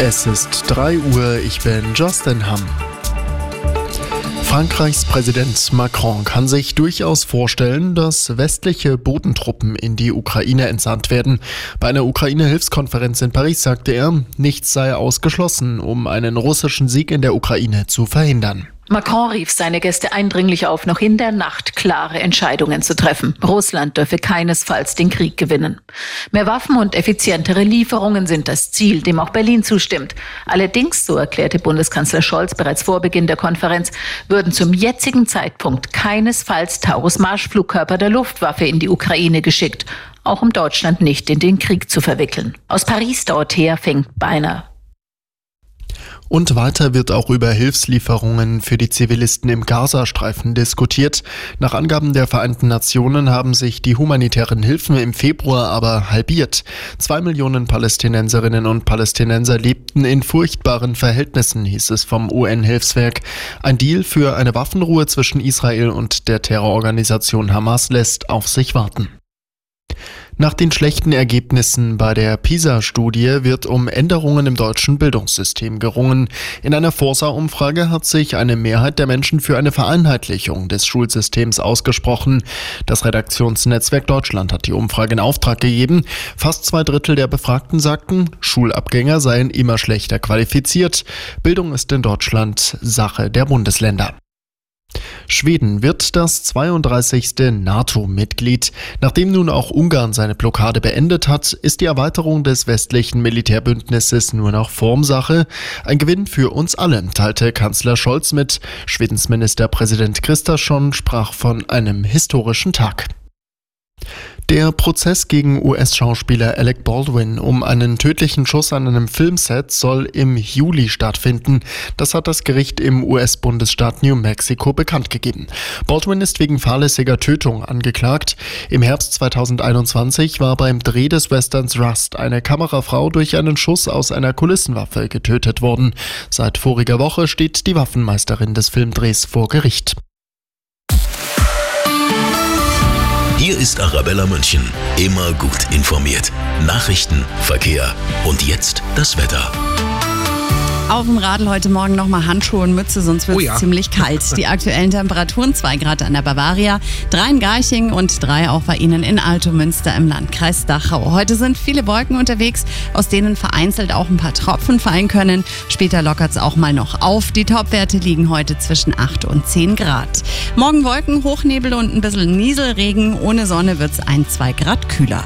Es ist 3 Uhr, ich bin Justin Hamm. Frankreichs Präsident Macron kann sich durchaus vorstellen, dass westliche Bodentruppen in die Ukraine entsandt werden. Bei einer Ukraine-Hilfskonferenz in Paris sagte er, nichts sei ausgeschlossen, um einen russischen Sieg in der Ukraine zu verhindern. Macron rief seine Gäste eindringlich auf, noch in der Nacht klare Entscheidungen zu treffen. Russland dürfe keinesfalls den Krieg gewinnen. Mehr Waffen und effizientere Lieferungen sind das Ziel, dem auch Berlin zustimmt. Allerdings, so erklärte Bundeskanzler Scholz bereits vor Beginn der Konferenz, würden zum jetzigen Zeitpunkt keinesfalls Taurus-Marschflugkörper der Luftwaffe in die Ukraine geschickt, auch um Deutschland nicht in den Krieg zu verwickeln. Aus Paris dort her fängt beinahe und weiter wird auch über Hilfslieferungen für die Zivilisten im Gazastreifen diskutiert. Nach Angaben der Vereinten Nationen haben sich die humanitären Hilfen im Februar aber halbiert. Zwei Millionen Palästinenserinnen und Palästinenser lebten in furchtbaren Verhältnissen, hieß es vom UN-Hilfswerk. Ein Deal für eine Waffenruhe zwischen Israel und der Terrororganisation Hamas lässt auf sich warten. Nach den schlechten Ergebnissen bei der PISA-Studie wird um Änderungen im deutschen Bildungssystem gerungen. In einer Forsa-Umfrage hat sich eine Mehrheit der Menschen für eine Vereinheitlichung des Schulsystems ausgesprochen. Das Redaktionsnetzwerk Deutschland hat die Umfrage in Auftrag gegeben. Fast zwei Drittel der Befragten sagten, Schulabgänger seien immer schlechter qualifiziert. Bildung ist in Deutschland Sache der Bundesländer. Schweden wird das 32. NATO-Mitglied. Nachdem nun auch Ungarn seine Blockade beendet hat, ist die Erweiterung des westlichen Militärbündnisses nur noch Formsache. Ein Gewinn für uns alle, teilte Kanzler Scholz mit. Schwedens Ministerpräsident Christasson sprach von einem historischen Tag. Der Prozess gegen US-Schauspieler Alec Baldwin um einen tödlichen Schuss an einem Filmset soll im Juli stattfinden. Das hat das Gericht im US-Bundesstaat New Mexico bekannt gegeben. Baldwin ist wegen fahrlässiger Tötung angeklagt. Im Herbst 2021 war beim Dreh des Westerns Rust eine Kamerafrau durch einen Schuss aus einer Kulissenwaffe getötet worden. Seit voriger Woche steht die Waffenmeisterin des Filmdrehs vor Gericht. Hier ist Arabella München. Immer gut informiert. Nachrichten, Verkehr und jetzt das Wetter. Auf dem Radl heute Morgen nochmal Handschuhe und Mütze, sonst wird es oh ja. ziemlich kalt. Die aktuellen Temperaturen 2 Grad an der Bavaria, 3 in Garching und 3 auch bei Ihnen in Altomünster im Landkreis Dachau. Heute sind viele Wolken unterwegs, aus denen vereinzelt auch ein paar Tropfen fallen können. Später lockert es auch mal noch auf. Die Topwerte liegen heute zwischen 8 und 10 Grad. Morgen Wolken, Hochnebel und ein bisschen Nieselregen. Ohne Sonne wird es 1, 2 Grad kühler.